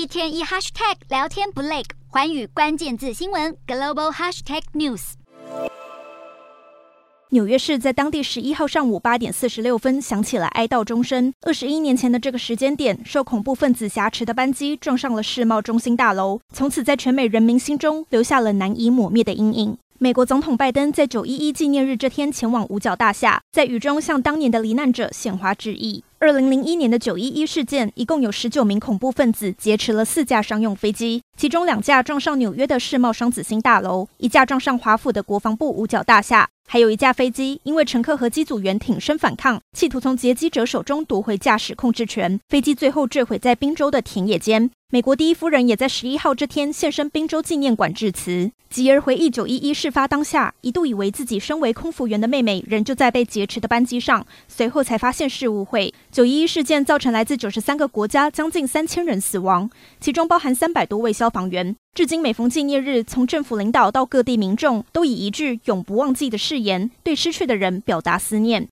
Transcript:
一天一 hashtag 聊天不累，环宇关键字新闻 global hashtag news。纽约市在当地十一号上午八点四十六分响起了哀悼钟声。二十一年前的这个时间点，受恐怖分子挟持的班机撞上了世贸中心大楼，从此在全美人民心中留下了难以抹灭的阴影。美国总统拜登在九一一纪念日这天前往五角大厦，在雨中向当年的罹难者献花致意。二零零一年的九一一事件，一共有十九名恐怖分子劫持了四架商用飞机，其中两架撞上纽约的世贸双子星大楼，一架撞上华府的国防部五角大厦。还有一架飞机，因为乘客和机组员挺身反抗，企图从劫机者手中夺回驾驶控制权，飞机最后坠毁在宾州的田野间。美国第一夫人也在十一号这天现身宾州纪念馆致辞，吉儿回忆九一一事发当下，一度以为自己身为空服员的妹妹仍旧在被劫持的班机上，随后才发现是误会。九一一事件造成来自九十三个国家将近三千人死亡，其中包含三百多位消防员。至今每逢纪念日，从政府领导到各地民众，都以一句“永不忘记”的誓言，对失去的人表达思念。